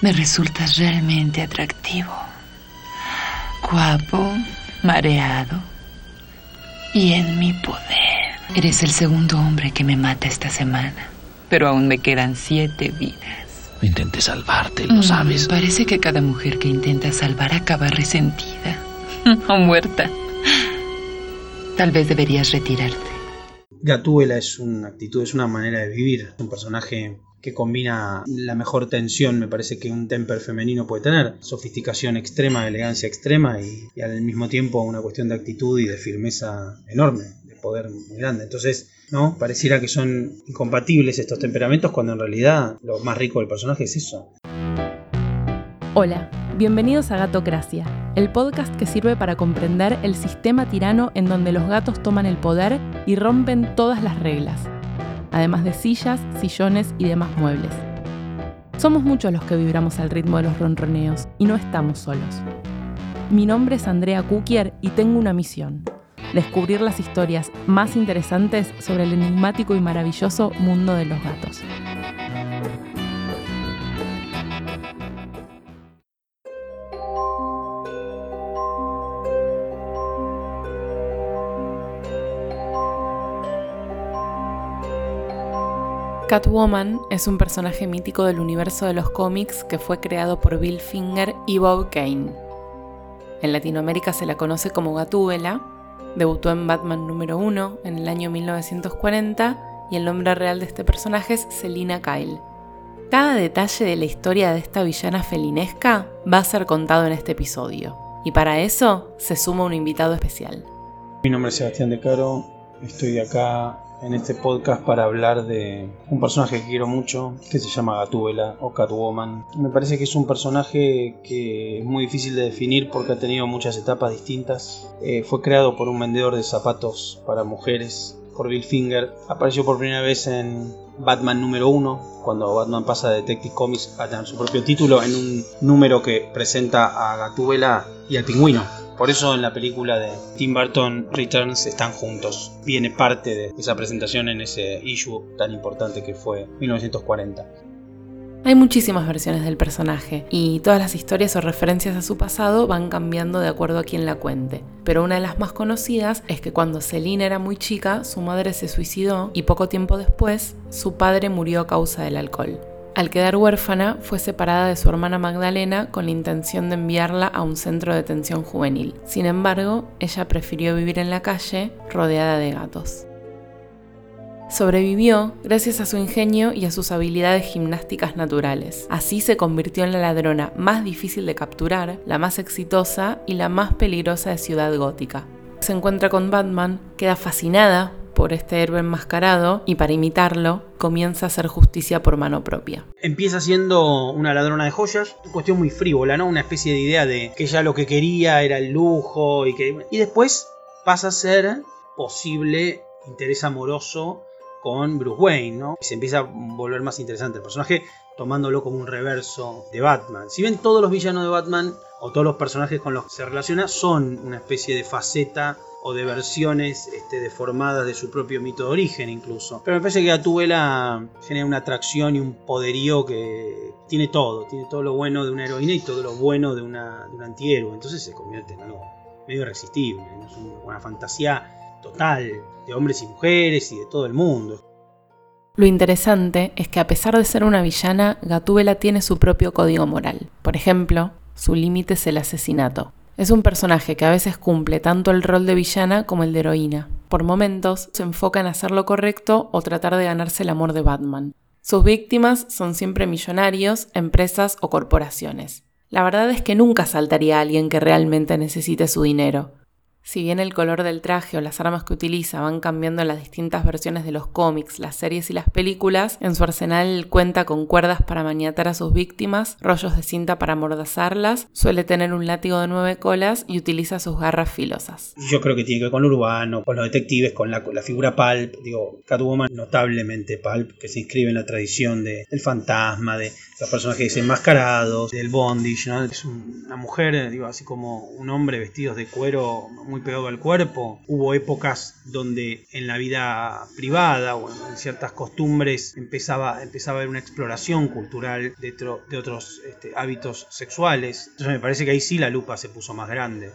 Me resultas realmente atractivo. Guapo, mareado y en mi poder. Eres el segundo hombre que me mata esta semana, pero aún me quedan siete vidas. Intenté salvarte, lo Mm, sabes. Parece que cada mujer que intenta salvar acaba resentida o muerta. Tal vez deberías retirarte. Gatúbela es una actitud, es una manera de vivir. Es un personaje que combina la mejor tensión, me parece que un temper femenino puede tener. Sofisticación extrema, elegancia extrema y, al mismo tiempo una cuestión de actitud y de firmeza enorme, de poder muy grande. Entonces, ¿no? Pareciera que son incompatibles estos temperamentos cuando en realidad lo más rico del personaje es eso. Hola, bienvenidos a Gatocracia, el podcast que sirve para comprender el sistema tirano en donde los gatos toman el poder y rompen todas las reglas, además de sillas, sillones y demás muebles. Somos muchos los que vibramos al ritmo de los ronroneos y no estamos solos. Mi nombre es Andrea Kukier y tengo una misión, descubrir las historias más interesantes sobre el enigmático y maravilloso mundo de los gatos. Catwoman es un personaje mítico del universo de los cómics que fue creado por Bill Finger y Bob Kane. En Latinoamérica se la conoce como Gatúbela, debutó en Batman número 1 en el año 1940 y el nombre real de este personaje es Selina Kyle. Cada detalle de la historia de esta villana felinesca va a ser contado en este episodio, y para eso se suma un invitado especial. Mi nombre es Sebastián De Caro, estoy acá en este podcast para hablar de un personaje que quiero mucho, que se llama Gatúbela o Catwoman. Me parece que es un personaje que es muy difícil de definir porque ha tenido muchas etapas distintas. Eh, fue creado por un vendedor de zapatos para mujeres, por Bill Finger. Apareció por primera vez en Batman número 1, cuando Batman pasa de Detective Comics a tener su propio título, en un número que presenta a Gatúbela y al pingüino. Por eso en la película de Tim Burton Returns están juntos. Viene parte de esa presentación en ese issue tan importante que fue 1940. Hay muchísimas versiones del personaje y todas las historias o referencias a su pasado van cambiando de acuerdo a quien la cuente. Pero una de las más conocidas es que cuando Celine era muy chica, su madre se suicidó y poco tiempo después, su padre murió a causa del alcohol. Al quedar huérfana, fue separada de su hermana Magdalena con la intención de enviarla a un centro de detención juvenil. Sin embargo, ella prefirió vivir en la calle rodeada de gatos. Sobrevivió gracias a su ingenio y a sus habilidades gimnásticas naturales. Así se convirtió en la ladrona más difícil de capturar, la más exitosa y la más peligrosa de Ciudad Gótica. Se encuentra con Batman, queda fascinada por este héroe enmascarado y para imitarlo comienza a hacer justicia por mano propia. Empieza siendo una ladrona de joyas, una cuestión muy frívola, ¿no? Una especie de idea de que ella lo que quería era el lujo y que... Y después pasa a ser posible interés amoroso con Bruce Wayne, ¿no? Y se empieza a volver más interesante el personaje, tomándolo como un reverso de Batman. Si bien todos los villanos de Batman o todos los personajes con los que se relaciona son una especie de faceta o de versiones este, deformadas de su propio mito de origen incluso. Pero me parece que Gatúbela genera una atracción y un poderío que tiene todo, tiene todo lo bueno de una heroína y todo lo bueno de, una, un antihéroe. Entonces se convierte en algo medio irresistible, es una fantasía total de hombres y mujeres y de todo el mundo. Lo interesante es que a pesar de ser una villana, Gatúbela tiene su propio código moral. Por ejemplo, su límite es el asesinato. Es un personaje que a veces cumple tanto el rol de villana como el de heroína. Por momentos se enfoca en hacer lo correcto o tratar de ganarse el amor de Batman. Sus víctimas son siempre millonarios, empresas o corporaciones. La verdad es que nunca saltaría a alguien que realmente necesite su dinero. Si bien el color del traje o las armas que utiliza van cambiando en las distintas versiones de los cómics, las series y las películas, en su arsenal cuenta con cuerdas para maniatar a sus víctimas, rollos de cinta para amordazarlas, suele tener un látigo de nueve colas y utiliza sus garras filosas. Yo creo que tiene que ver con lo urbano, con los detectives, con la, la figura Pulp, digo, Catwoman notablemente Pulp, que se inscribe en la tradición de, del fantasma, de los personajes desenmascarados, del bondage, ¿no? Es un- una mujer, digo, así como un hombre vestidos de cuero muy muy pegado al cuerpo. Hubo épocas donde en la vida privada o en ciertas costumbres empezaba, empezaba a haber una exploración cultural de, otros este, hábitos sexuales. Entonces me parece que ahí sí la lupa se puso más grande.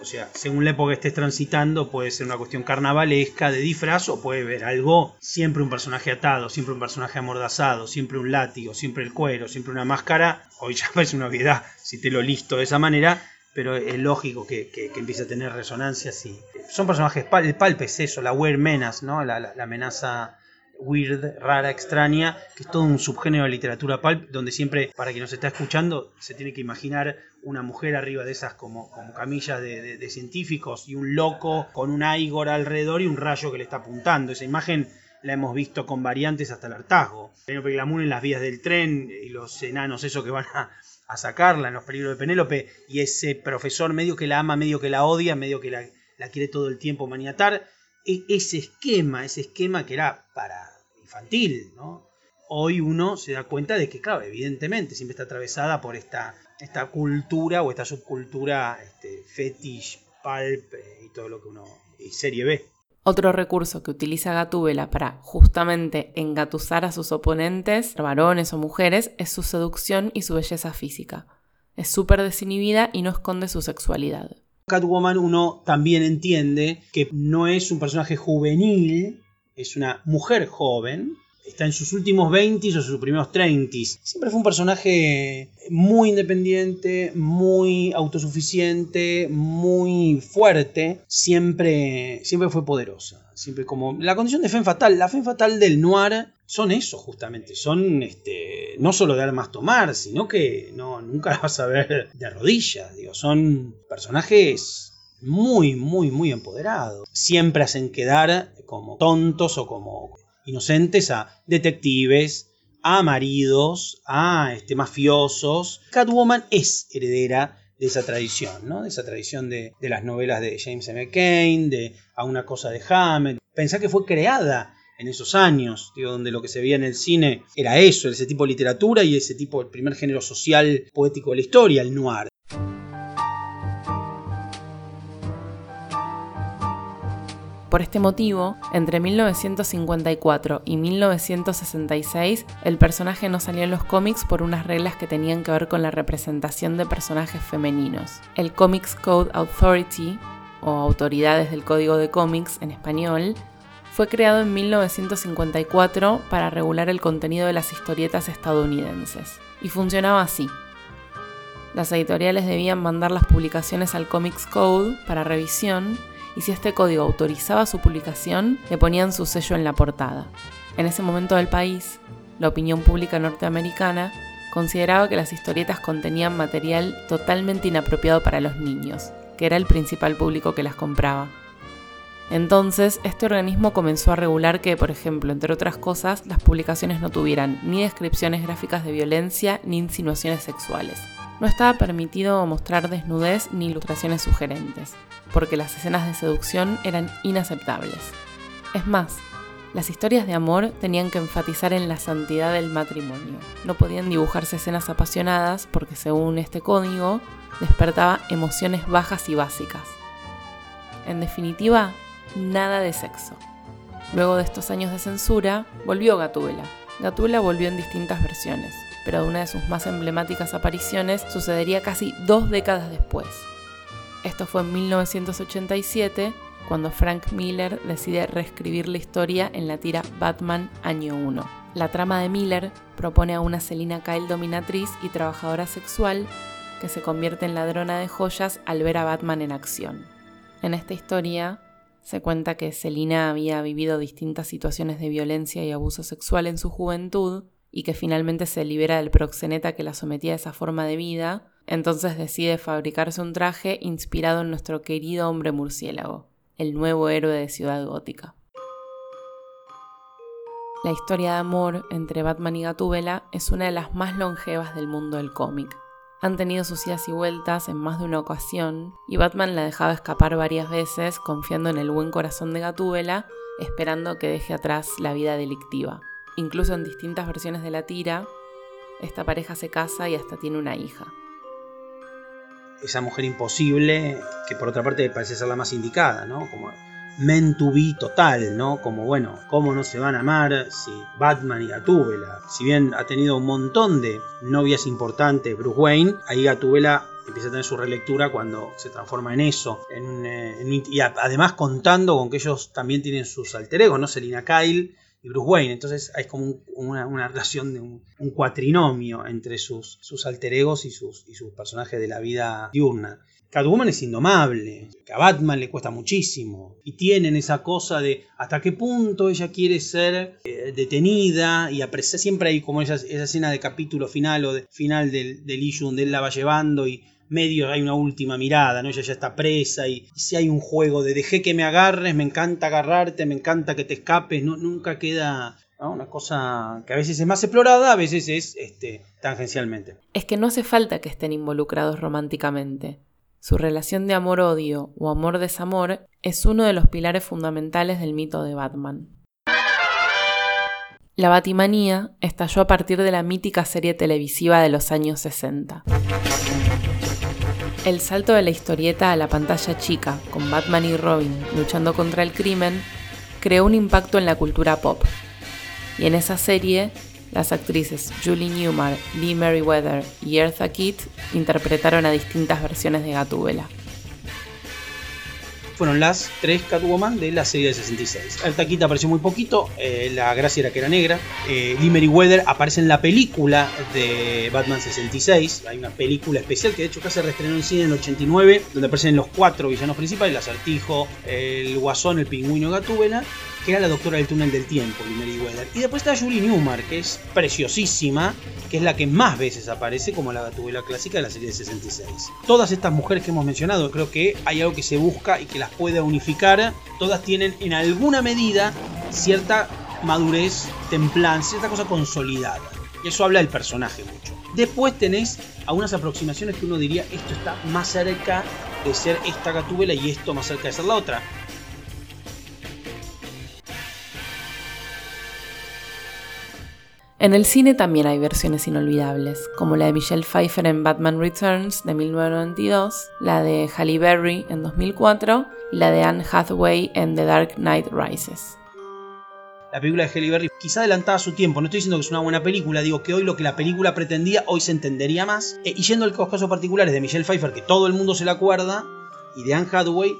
O sea, según la época que estés transitando, puede ser una cuestión carnavalesca de disfraz o puede ver algo, siempre un personaje atado, siempre un personaje amordazado, siempre un látigo, siempre el cuero, siempre una máscara. Hoy ya parece una obviedad si te lo listo de esa manera, pero es lógico que, empiece a tener resonancia sí. Son personajes, el palpe es eso, la weird menace, ¿no? la amenaza weird, rara, extraña, que es todo un subgénero de literatura pulp, donde siempre, para quien nos está escuchando, se tiene que imaginar una mujer arriba de esas como, como camillas de, científicos y un loco con un Igor alrededor y un rayo que le está apuntando. Esa imagen la hemos visto con variantes hasta el hartazgo. Penélope Glamour en las vías del tren y los enanos, eso que van a, a sacarla en los peligros de Penélope y ese profesor medio que la ama, medio que la odia, medio que la, quiere todo el tiempo maniatar e, ese esquema, ese esquema que era para infantil. Hoy uno se da cuenta de que, claro, evidentemente siempre está atravesada por esta, esta cultura o esta subcultura este, fetish, pulp eh, y todo lo que uno... y serie B. Otro recurso que utiliza Gatúbela para justamente engatusar a sus oponentes, varones o mujeres, es su seducción y su belleza física. Es súper desinhibida y no esconde su sexualidad. Catwoman uno también entiende que no es un personaje juvenil, es una mujer joven, está en sus últimos 20 o sus primeros 30. Siempre fue un personaje muy independiente, muy autosuficiente, muy fuerte, siempre, siempre fue poderosa. Siempre como la condición de fe fatal, la fe fatal del noir son eso justamente, son este, no solo de armas tomar, sino que no, nunca la vas a ver de rodillas, digo, son personajes muy, muy, muy empoderados. Siempre hacen quedar como tontos o como inocentes a detectives, a maridos, a este, mafiosos. Catwoman es heredera de esa tradición, ¿no? De esa tradición de, las novelas de James M. Cain, de A una cosa de Hammett. Pensá que fue creada en esos años, donde lo que se veía en el cine era eso, ese tipo de literatura y ese tipo, el primer género social poético de la historia, el noir. Por este motivo, entre 1954 y 1966, el personaje no salió en los cómics por unas reglas que tenían que ver con la representación de personajes femeninos. El Comics Code Authority, o Autoridades del Código de Cómics en español, fue creado en 1954 para regular el contenido de las historietas estadounidenses. Y funcionaba así. Las editoriales debían mandar las publicaciones al Comics Code para revisión y si este código autorizaba su publicación, le ponían su sello en la portada. En ese momento del país, la opinión pública norteamericana consideraba que las historietas contenían material totalmente inapropiado para los niños, que era el principal público que las compraba. Entonces, este organismo comenzó a regular que, por ejemplo, entre otras cosas, las publicaciones no tuvieran ni descripciones gráficas de violencia ni insinuaciones sexuales. No estaba permitido mostrar desnudez ni ilustraciones sugerentes, porque las escenas de seducción eran inaceptables. Es más, las historias de amor tenían que enfatizar en la santidad del matrimonio. No podían dibujarse escenas apasionadas porque según este código despertaba emociones bajas y básicas. En definitiva, nada de sexo. Luego de estos años de censura, volvió Gatúbela. Gatúbela volvió en distintas versiones, pero una de sus más emblemáticas apariciones sucedería casi dos décadas después. Esto fue en 1987, cuando Frank Miller decide reescribir la historia en la tira Batman Año 1. La trama de Miller propone a una Selina Kyle dominatriz y trabajadora sexual que se convierte en ladrona de joyas al ver a Batman en acción. En esta historia se cuenta que Selina había vivido distintas situaciones de violencia y abuso sexual en su juventud y que finalmente se libera del proxeneta que la sometía a esa forma de vida, entonces decide fabricarse un traje inspirado en nuestro querido hombre murciélago, el nuevo héroe de Ciudad Gótica. La historia de amor entre Batman y Gatúbela es una de las más longevas del mundo del cómic. Han tenido sus idas y vueltas en más de una ocasión, y Batman la dejaba escapar varias veces confiando en el buen corazón de Gatúbela, esperando que deje atrás la vida delictiva. Incluso en distintas versiones de la tira, esta pareja se casa y hasta tiene una hija. esa mujer imposible, que por otra parte parece ser la más indicada, ¿no? Como men to be total, ¿no? Como bueno, ¿cómo no se van a amar si Batman y Gatúbela? Si bien ha tenido un montón de novias importantes Bruce Wayne, ahí Gatúbela empieza a tener su relectura cuando se transforma en eso. Eh, y además contando con que ellos también tienen sus alter egos, ¿no? Selina Kyle y Bruce Wayne. Entonces hay como una, relación de un, cuatrinomio entre sus, sus alter egos y sus, y sus personajes de la vida diurna. Catwoman es indomable, a Batman le cuesta muchísimo. Y tienen esa cosa de hasta qué punto ella quiere ser eh, detenida y apreciar. Siempre hay como esa, escena de capítulo final o final del, del issue donde él la va llevando y medio hay una última mirada, ¿no? Ella ya está presa y, si hay un juego de dejé que me agarres, me encanta agarrarte, me encanta que te escapes, no, nunca queda una cosa que a veces es más explorada, a veces es este, tangencialmente. Es que no hace falta que estén involucrados románticamente. Su relación de amor-odio o amor-desamor es uno de los pilares fundamentales del mito de Batman. La Batimanía estalló a partir de la mítica serie televisiva de los años 60. El salto de la historieta a la pantalla chica, con Batman y Robin luchando contra el crimen, creó un impacto en la cultura pop. Y en esa serie, las actrices Julie Newmar, Lee Merriweather y Eartha Kitt interpretaron a distintas versiones de Gatúbela. Fueron las tres Catwoman de la serie de 66. Eartha Kitt apareció muy poquito, eh, la gracia era que era negra. Eh, Lee Merriweather aparece en la película de Batman 66. Hay una película especial que de hecho casi se reestrenó en cine en el 89, donde aparecen los cuatro villanos principales, el acertijo, el guasón, el pingüino Gatúbela que era la doctora del túnel del tiempo, Weather. Y después está Julie Newmar, que es preciosísima, que es la que más veces aparece como la gatubela clásica de la serie de 66. Todas estas mujeres que hemos mencionado, creo que hay algo que se busca y que las puede unificar. Todas tienen en alguna medida cierta madurez, templanza, cierta cosa consolidada. Y eso habla del personaje mucho. Después tenés algunas aproximaciones que uno diría esto está más cerca de ser esta gatúbela y esto más cerca de ser la otra. En el cine también hay versiones inolvidables, como la de Michelle Pfeiffer en Batman Returns de 1992, la de Halle Berry en 2004 y la de Anne Hathaway en The Dark Knight Rises. La película de Halle Berry quizá adelantada a su tiempo, no estoy diciendo que es una buena película, digo que hoy lo que la película pretendía hoy se entendería más. Eh, y yendo a los casos particulares de Michelle Pfeiffer, que todo el mundo se la acuerda, y de Anne Hathaway,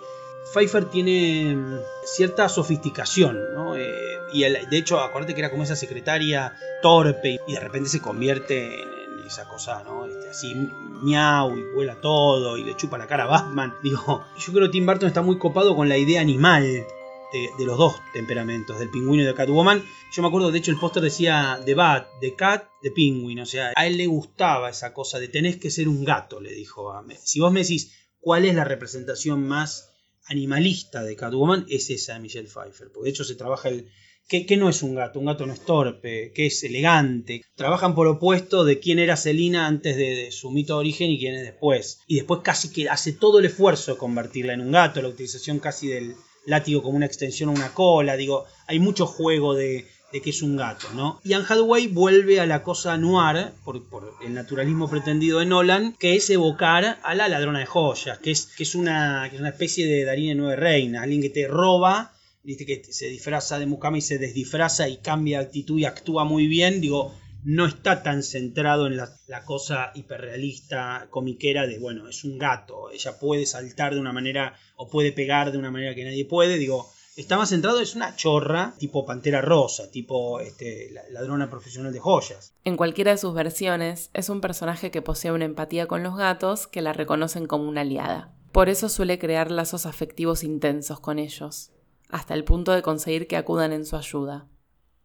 Pfeiffer tiene mm, cierta sofisticación, ¿no? Eh, y de hecho, acuérdate que era como esa secretaria torpe y de repente se convierte en, esa cosa, ¿no? Este, así miau y vuela todo y le chupa la cara a Batman. Digo, yo creo que Tim Burton está muy copado con la idea animal de, los dos temperamentos, del pingüino y de Catwoman. Yo me acuerdo, de hecho, el póster decía de Bat, de Cat, de Penguin. O sea, a él le gustaba esa cosa de tenés que ser un gato, le dijo a Si vos me decís cuál es la representación más animalista de Catwoman, es esa de Michelle Pfeiffer. Porque de hecho se trabaja el, que, no es un gato, un gato no es torpe, que es elegante. Trabajan por opuesto de quién era Selina antes de, su mito de origen y quién es después. Y después casi que hace todo el esfuerzo de convertirla en un gato, la utilización casi del látigo como una extensión a una cola. Digo, hay mucho juego de, que es un gato, ¿no? Y Anne Hathaway vuelve a la cosa noir, por, el naturalismo pretendido de Nolan, que es evocar a la ladrona de joyas, que es, una, que es una especie de Darina Nueve Reina, alguien que te roba viste que se disfraza de Mukama y se desdisfraza y cambia de actitud y actúa muy bien, digo, no está tan centrado en la, cosa hiperrealista, comiquera de, bueno, es un gato, ella puede saltar de una manera o puede pegar de una manera que nadie puede, digo, está más centrado, es una chorra tipo Pantera Rosa, tipo este, ladrona profesional de joyas. En cualquiera de sus versiones, es un personaje que posee una empatía con los gatos que la reconocen como una aliada. Por eso suele crear lazos afectivos intensos con ellos hasta el punto de conseguir que acudan en su ayuda.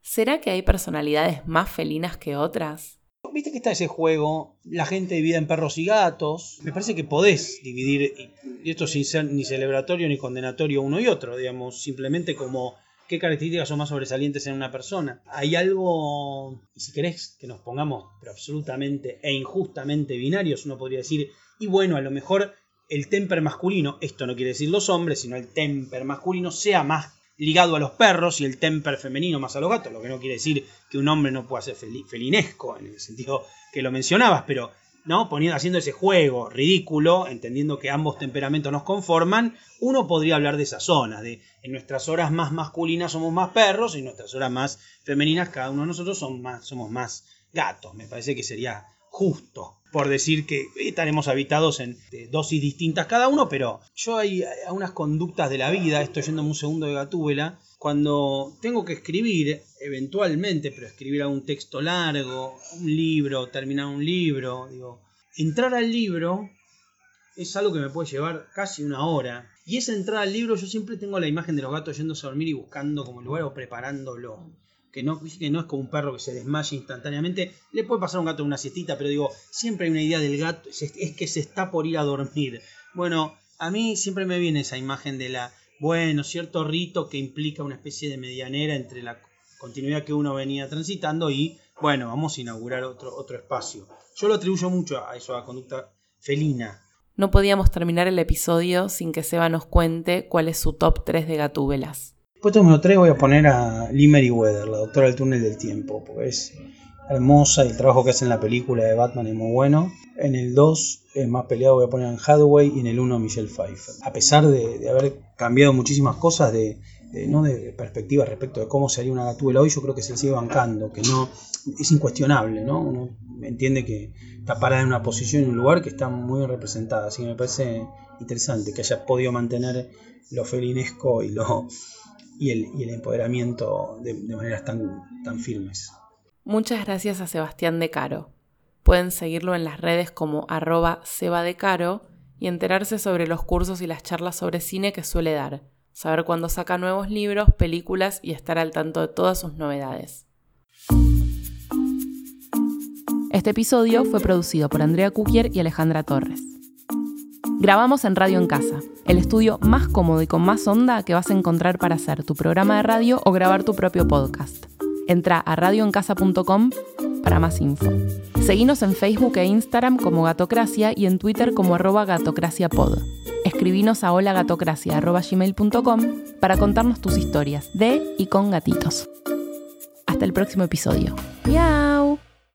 ¿Será que hay personalidades más felinas que otras? Viste que está ese juego, la gente divide en perros y gatos. Me parece que podés dividir, y esto sin ser ni celebratorio ni condenatorio uno y otro, digamos, simplemente como qué características son más sobresalientes en una persona. Hay algo, si querés que nos pongamos pero absolutamente e injustamente binarios, uno podría decir, y bueno, a lo mejor el temper masculino, esto no quiere decir los hombres, sino el temper masculino, sea más ligado a los perros y el temper femenino más a los gatos, lo que no quiere decir que un hombre no pueda ser felinesco, en el sentido que lo mencionabas, pero ¿no? Poniendo, haciendo ese juego ridículo, entendiendo que ambos temperamentos nos conforman, uno podría hablar de esa zona, de en nuestras horas más masculinas somos más perros y en nuestras horas más femeninas cada uno de nosotros somos más gatos. Me parece que sería justo por decir que estaremos habitados en dosis distintas cada uno, pero yo hay, unas conductas de la vida, estoy yendo un segundo de gatúbela, cuando tengo que escribir, eventualmente, pero escribir algún texto largo, un libro, terminar un libro, digo, entrar al libro es algo que me puede llevar casi una hora. Y esa entrada al libro yo siempre tengo la imagen de los gatos yéndose a dormir y buscando como lugar o preparándolo. Que no, que no es como un perro que se desmaya instantáneamente. Le puede pasar a un gato una siestita, pero digo, siempre hay una idea del gato, es que se está por ir a dormir. Bueno, a mí siempre me viene esa imagen de la bueno, cierto rito que implica una especie de medianera entre la continuidad que uno venía transitando y, bueno, vamos a inaugurar otro, otro espacio. Yo lo atribuyo mucho a eso, a conducta felina. No podíamos terminar el episodio sin que Seba nos cuente cuál es su top 3 de gatúbelas. Puesto número 3 voy a poner a Lee Weather, la doctora del túnel del tiempo, porque es hermosa y el trabajo que hace en la película de Batman es muy bueno. En el 2 es más peleado, voy a poner a Hathaway y en el 1 Michelle Pfeiffer. A pesar de, haber cambiado muchísimas cosas de, ¿no? de perspectiva respecto de cómo sería una gatúbela hoy, yo creo que se sigue bancando, que no es incuestionable, ¿no? Uno entiende que está parada en una posición, en un lugar que está muy representada, así que me parece interesante que haya podido mantener lo felinesco y, lo, y, el, y el empoderamiento de, de maneras tan, tan firmes. Muchas gracias a Sebastián De Caro. Pueden seguirlo en las redes como arroba sebadecaro y enterarse sobre los cursos y las charlas sobre cine que suele dar, saber cuándo saca nuevos libros, películas y estar al tanto de todas sus novedades. Este episodio fue producido por Andrea Kukier y Alejandra Torres. Grabamos en Radio en Casa, el estudio más cómodo y con más onda que vas a encontrar para hacer tu programa de radio o grabar tu propio podcast. Entra a radioencasa.com para más info. Seguinos en Facebook e Instagram como Gatocracia y en Twitter como arroba gatocraciapod. Escribinos a holagatocracia.gmail.com para contarnos tus historias de y con gatitos. Hasta el próximo episodio. ¡Miau!